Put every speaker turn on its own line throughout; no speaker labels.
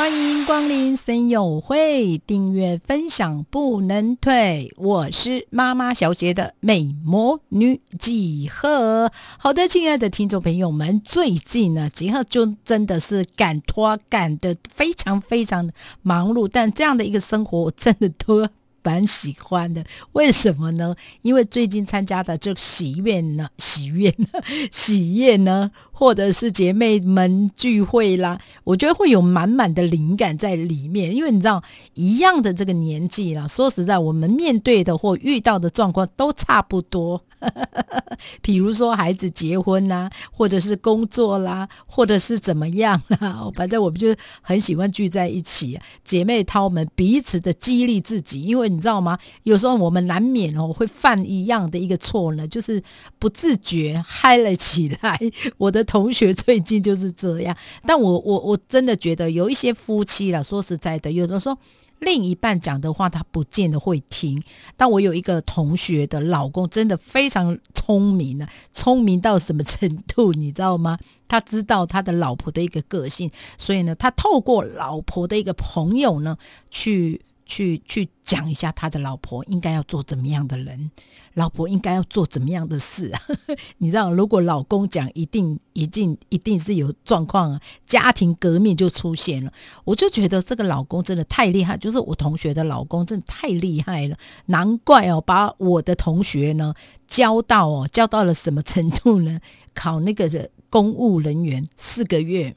欢迎光临森友会，订阅分享不能退。我是妈妈小姐的美魔女几何。好的，亲爱的听众朋友们，最近呢，几何就真的是赶拖赶的非常非常忙碌，但这样的一个生活，我真的都。蛮喜欢的，为什么呢？因为最近参加的这个喜宴呢，喜宴、喜宴呢，或者是姐妹们聚会啦，我觉得会有满满的灵感在里面。因为你知道，一样的这个年纪啦，说实在，我们面对的或遇到的状况都差不多。比如说孩子结婚啦，或者是工作啦，或者是怎么样啦，反正我们就很喜欢聚在一起，姐妹淘们彼此的激励自己。因为你知道吗？有时候我们难免哦会犯一样的一个错呢，就是不自觉嗨了起来。我的同学最近就是这样，但我我我真的觉得有一些夫妻了，说实在的，有的时候。另一半讲的话，他不见得会听。但我有一个同学的老公，真的非常聪明呢，聪明到什么程度，你知道吗？他知道他的老婆的一个个性，所以呢，他透过老婆的一个朋友呢，去。去去讲一下他的老婆应该要做怎么样的人，老婆应该要做怎么样的事啊。你知道，如果老公讲，一定一定一定是有状况啊，家庭革命就出现了。我就觉得这个老公真的太厉害，就是我同学的老公真的太厉害了，难怪哦，把我的同学呢教到哦，教到了什么程度呢？考那个的公务人员四个月，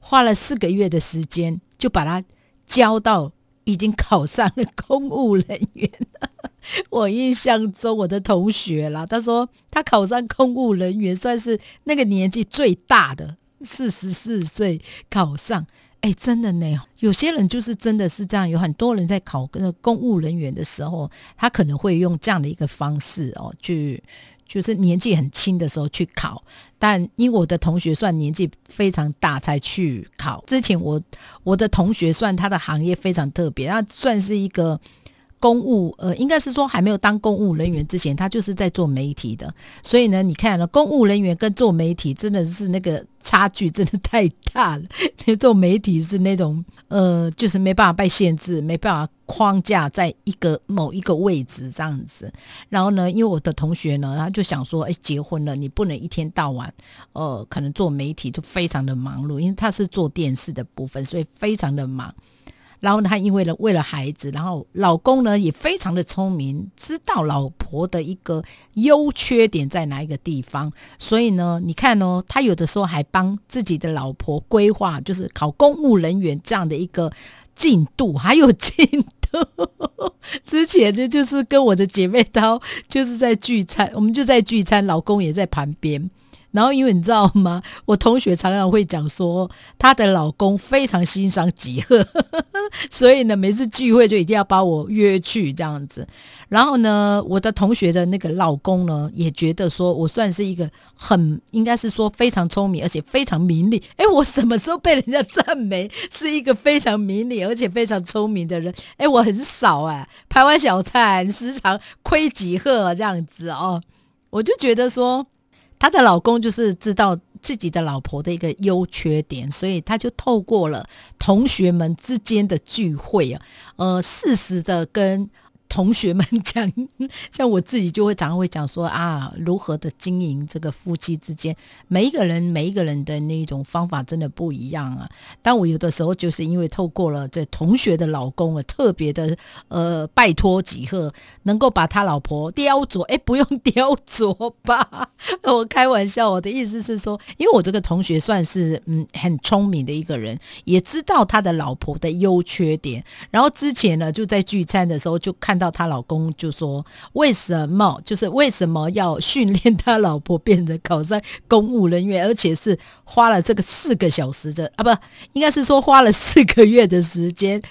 花了四个月的时间就把他教到。已经考上了公务人员了。我印象中，我的同学啦，他说他考上公务人员，算是那个年纪最大的，四十四岁考上。哎，真的呢，有些人就是真的是这样。有很多人在考个公务人员的时候，他可能会用这样的一个方式哦，去。就是年纪很轻的时候去考，但因为我的同学算年纪非常大才去考。之前我我的同学算他的行业非常特别，他算是一个公务，呃，应该是说还没有当公务人员之前，他就是在做媒体的。所以呢，你看了公务人员跟做媒体真的是那个。差距真的太大了。做媒体是那种呃，就是没办法被限制，没办法框架在一个某一个位置这样子。然后呢，因为我的同学呢，他就想说，哎，结婚了，你不能一天到晚呃，可能做媒体就非常的忙碌，因为他是做电视的部分，所以非常的忙。然后他因为了为了孩子，然后老公呢也非常的聪明，知道老婆的一个优缺点在哪一个地方，所以呢，你看哦，他有的时候还帮自己的老婆规划，就是考公务人员这样的一个进度，还有进度。之前呢，就是跟我的姐妹刀就是在聚餐，我们就在聚餐，老公也在旁边。然后，因为你知道吗？我同学常常会讲说，她的老公非常欣赏几何，所以呢，每次聚会就一定要把我约去这样子。然后呢，我的同学的那个老公呢，也觉得说我算是一个很应该是说非常聪明，而且非常明理。哎，我什么时候被人家赞美是一个非常明理而且非常聪明的人？哎，我很少哎，排完小菜时常亏几何这样子哦，我就觉得说。她的老公就是知道自己的老婆的一个优缺点，所以他就透过了同学们之间的聚会啊，呃，适时的跟。同学们讲，像我自己就会常常会讲说啊，如何的经营这个夫妻之间，每一个人每一个人的那种方法真的不一样啊。但我有的时候就是因为透过了这同学的老公啊，特别的呃拜托几贺，能够把他老婆雕琢，哎，不用雕琢吧？我开玩笑，我的意思是说，因为我这个同学算是嗯很聪明的一个人，也知道他的老婆的优缺点，然后之前呢就在聚餐的时候就看到。到她老公就说：“为什么？就是为什么要训练他老婆变成考上公务人员，而且是花了这个四个小时的啊？不，应该是说花了四个月的时间。”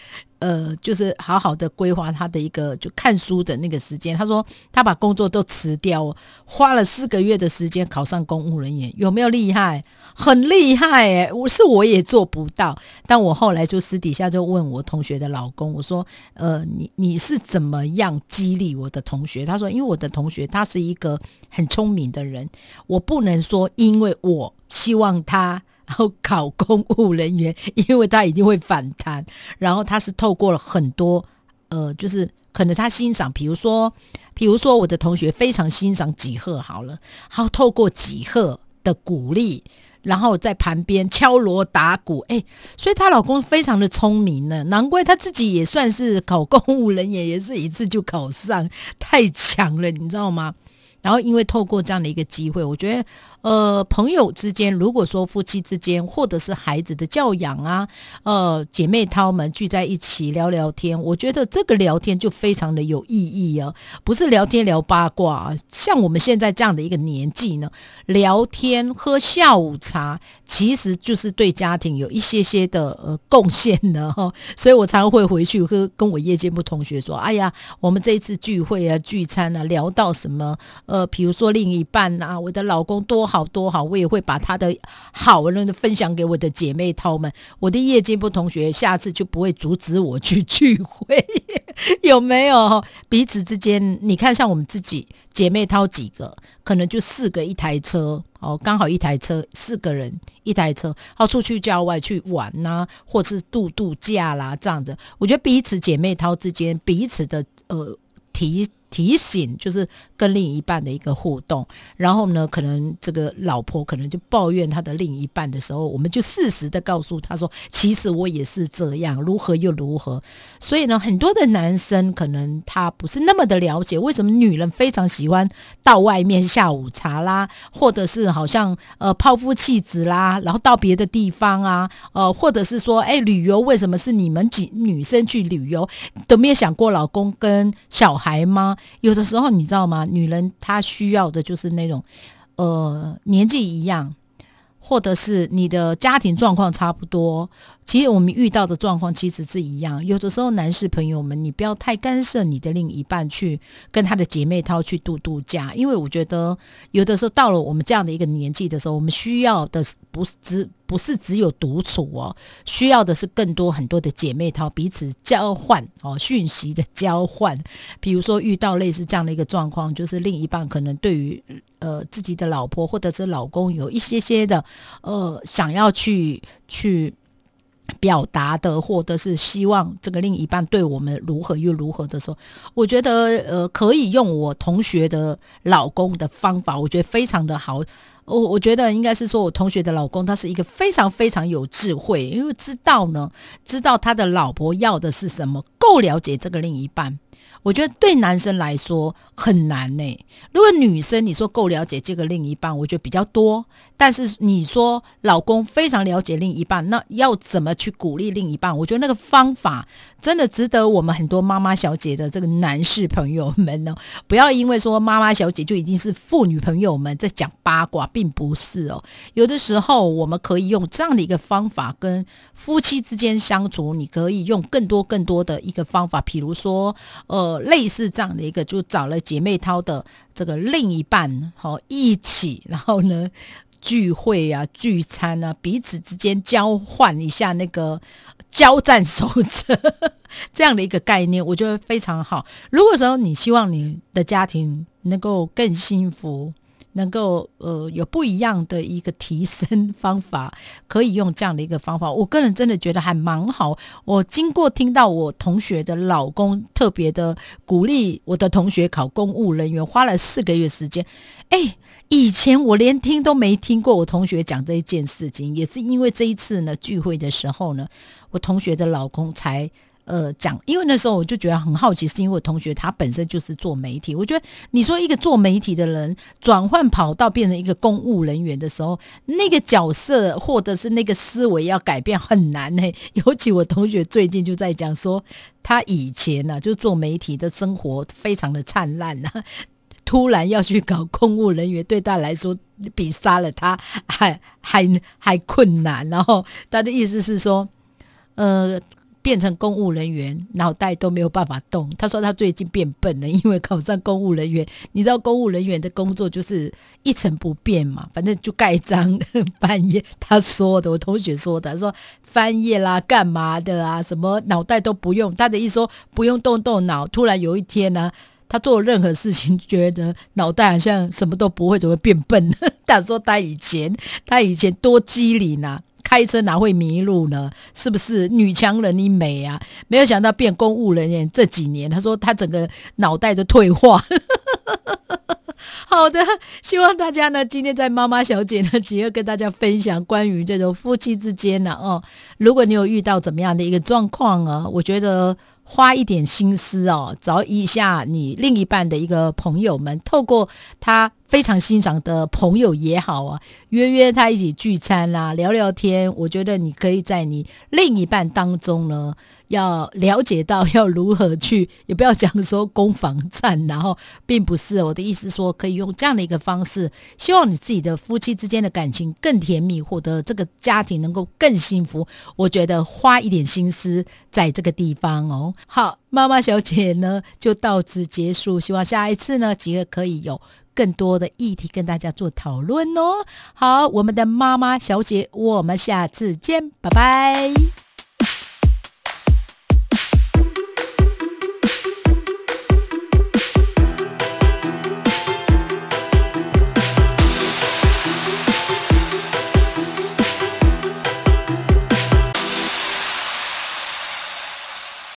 呃，就是好好的规划他的一个就看书的那个时间。他说他把工作都辞掉，花了四个月的时间考上公务人员，有没有厉害？很厉害哎！我是我也做不到，但我后来就私底下就问我同学的老公，我说：呃，你你是怎么样激励我的同学？他说：因为我的同学他是一个很聪明的人，我不能说因为我希望他。然后考公务人员，因为他一定会反弹。然后他是透过了很多，呃，就是可能他欣赏，比如说，比如说我的同学非常欣赏几何，好了，好透过几何的鼓励，然后在旁边敲锣打鼓，哎，所以她老公非常的聪明呢，难怪他自己也算是考公务人员，也是一次就考上，太强了，你知道吗？然后因为透过这样的一个机会，我觉得。呃，朋友之间，如果说夫妻之间，或者是孩子的教养啊，呃，姐妹淘们聚在一起聊聊天，我觉得这个聊天就非常的有意义啊，不是聊天聊八卦，像我们现在这样的一个年纪呢，聊天喝下午茶，其实就是对家庭有一些些的呃贡献的哈，所以我常会回去和跟我业界部同学说，哎呀，我们这一次聚会啊、聚餐啊，聊到什么，呃比如说另一半啊，我的老公多。好多好，我也会把他的好的分享给我的姐妹淘们。我的夜间部同学下次就不会阻止我去聚会，有没有？彼此之间，你看像我们自己姐妹淘几个，可能就四个一台车哦，刚好一台车，四个人一台车，好出去郊外去玩呐，或是度度假啦，这样子。我觉得彼此姐妹淘之间彼此的呃提。提醒就是跟另一半的一个互动，然后呢，可能这个老婆可能就抱怨她的另一半的时候，我们就适时的告诉他说，其实我也是这样，如何又如何。所以呢，很多的男生可能他不是那么的了解，为什么女人非常喜欢到外面下午茶啦，或者是好像呃抛夫弃子啦，然后到别的地方啊，呃，或者是说，哎，旅游为什么是你们几女生去旅游，都没有想过老公跟小孩吗？有的时候你知道吗？女人她需要的就是那种，呃，年纪一样，或者是你的家庭状况差不多。其实我们遇到的状况其实是一样。有的时候，男士朋友们，你不要太干涉你的另一半去跟他的姐妹淘去度度假，因为我觉得有的时候到了我们这样的一个年纪的时候，我们需要的不是只不是只有独处哦，需要的是更多很多的姐妹淘彼此交换哦讯息的交换。比如说遇到类似这样的一个状况，就是另一半可能对于呃自己的老婆或者是老公有一些些的呃想要去去。表达的，或者是希望这个另一半对我们如何又如何的时候，我觉得呃，可以用我同学的老公的方法，我觉得非常的好。我我觉得应该是说我同学的老公，他是一个非常非常有智慧，因为知道呢，知道他的老婆要的是什么，够了解这个另一半。我觉得对男生来说很难呢。如果女生你说够了解这个另一半，我觉得比较多。但是你说老公非常了解另一半，那要怎么去鼓励另一半？我觉得那个方法真的值得我们很多妈妈小姐的这个男士朋友们呢，不要因为说妈妈小姐就一定是妇女朋友们在讲八卦，并不是哦。有的时候我们可以用这样的一个方法跟夫妻之间相处，你可以用更多更多的一个方法，比如说呃。类似这样的一个，就找了姐妹淘的这个另一半，好一起，然后呢聚会啊、聚餐啊，彼此之间交换一下那个交战守则这样的一个概念，我觉得非常好。如果说你希望你的家庭能够更幸福。能够呃有不一样的一个提升方法，可以用这样的一个方法，我个人真的觉得还蛮好。我经过听到我同学的老公特别的鼓励我的同学考公务人员，花了四个月时间。哎，以前我连听都没听过我同学讲这一件事情，也是因为这一次呢聚会的时候呢，我同学的老公才。呃，讲，因为那时候我就觉得很好奇，是因为我同学他本身就是做媒体，我觉得你说一个做媒体的人转换跑道变成一个公务人员的时候，那个角色或者是那个思维要改变很难呢。尤其我同学最近就在讲说，他以前呢就做媒体的生活非常的灿烂呐，突然要去搞公务人员，对他来说比杀了他还还还困难。然后他的意思是说，呃。变成公务人员，脑袋都没有办法动。他说他最近变笨了，因为考上公务人员。你知道公务人员的工作就是一成不变嘛，反正就盖章、翻页。他说的，我同学说的，说翻页啦、干嘛的啊，什么脑袋都不用。他的意思说不用动动脑。突然有一天呢，他做任何事情觉得脑袋好像什么都不会，怎么变笨？他说他以前他以前多机灵啊。开车哪会迷路呢？是不是女强人你美啊？没有想到变公务人员这几年，他说他整个脑袋都退化。好的，希望大家呢今天在妈妈小姐呢，只要跟大家分享关于这种夫妻之间呢哦，如果你有遇到怎么样的一个状况啊，我觉得。花一点心思哦，找一下你另一半的一个朋友们，透过他非常欣赏的朋友也好啊，约约他一起聚餐啦，聊聊天。我觉得你可以在你另一半当中呢。要了解到要如何去，也不要讲说攻防战，然后并不是我的意思说可以用这样的一个方式，希望你自己的夫妻之间的感情更甜蜜，获得这个家庭能够更幸福。我觉得花一点心思在这个地方哦。好，妈妈小姐呢就到此结束，希望下一次呢几个可以有更多的议题跟大家做讨论哦。好，我们的妈妈小姐，我们下次见，拜拜。